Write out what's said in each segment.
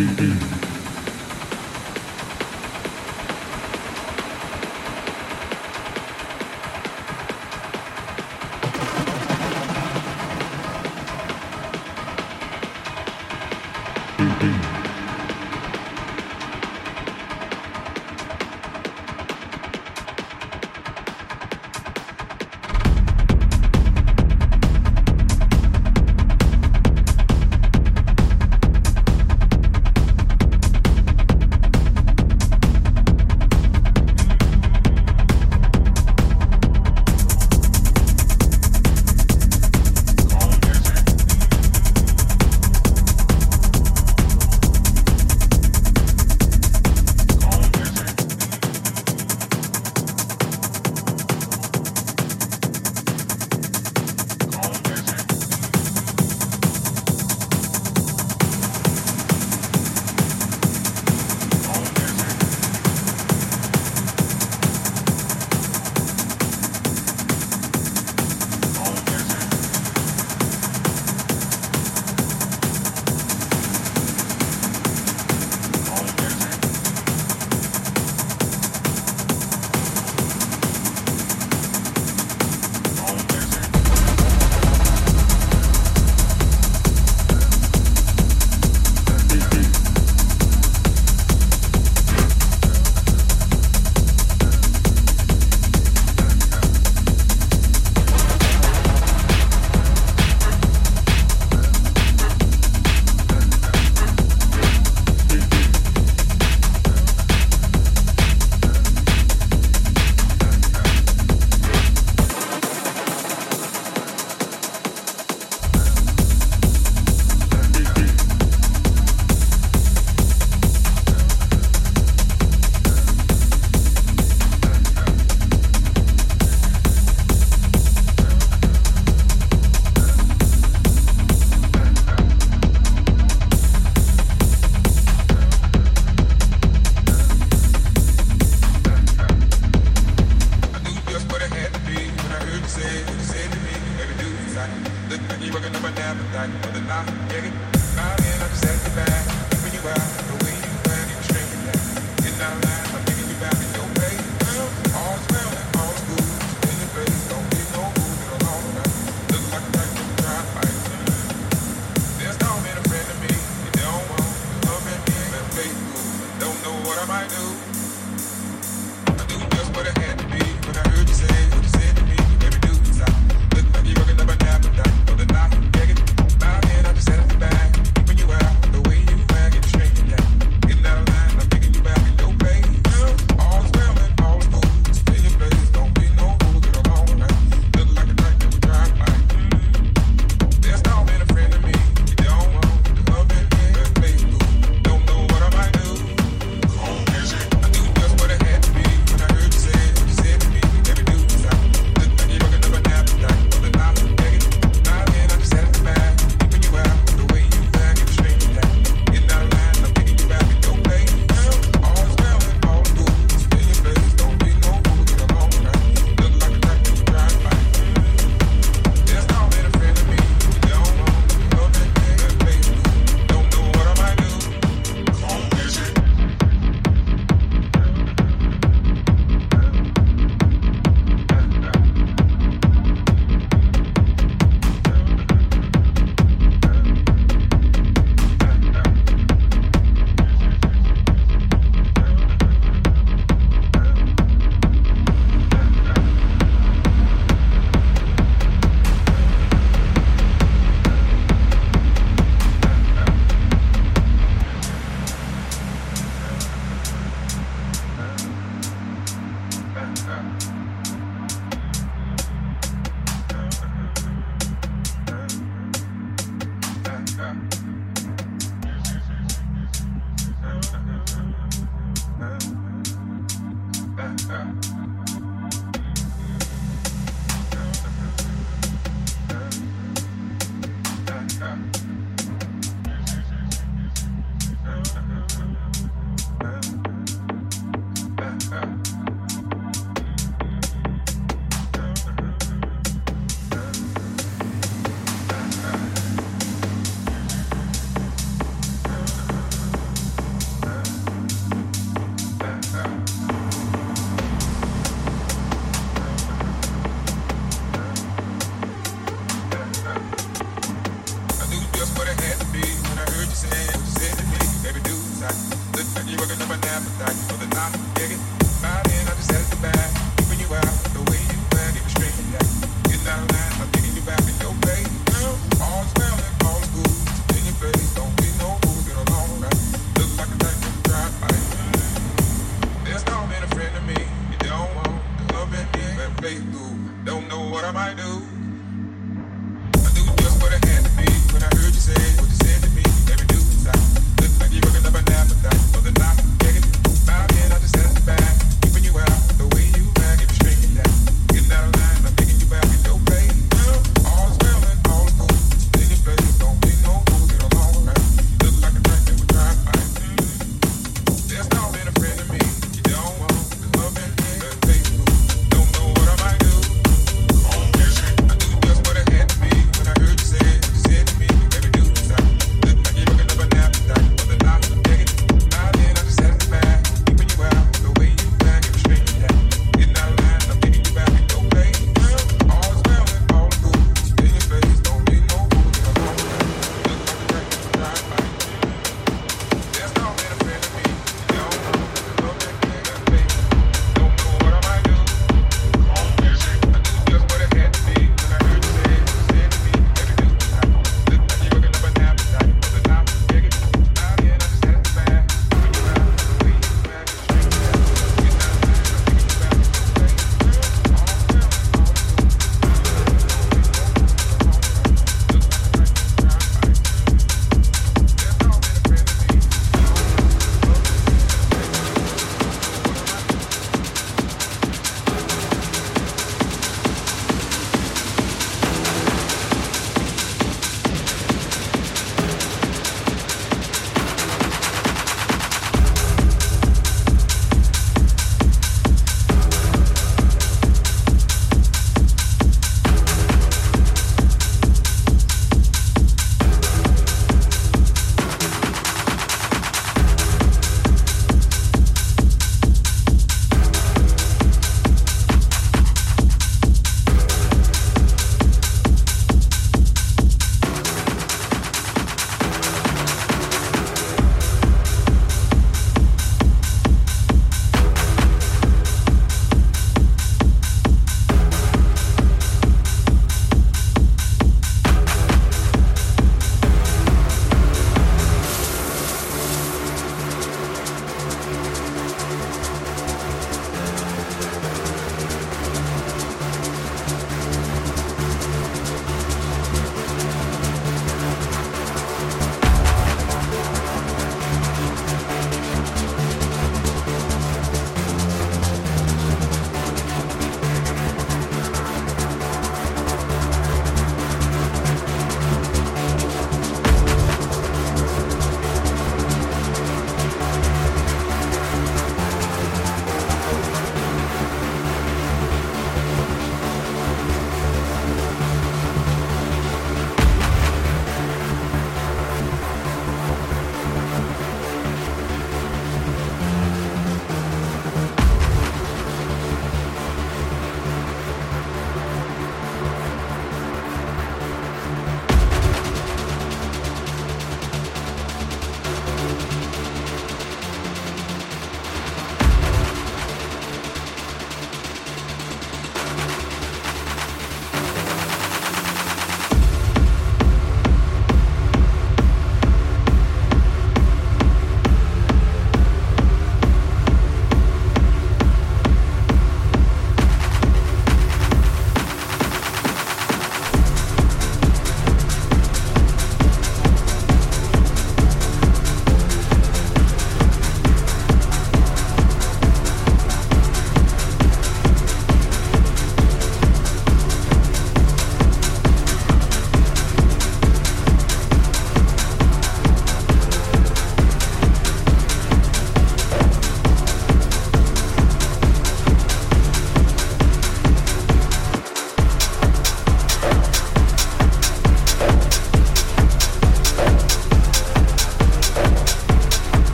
Ding.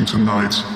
Watching tonight.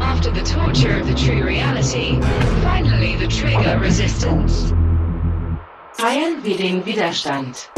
After the torture of the true reality, finally the trigger resistance. Wir den Widerstand.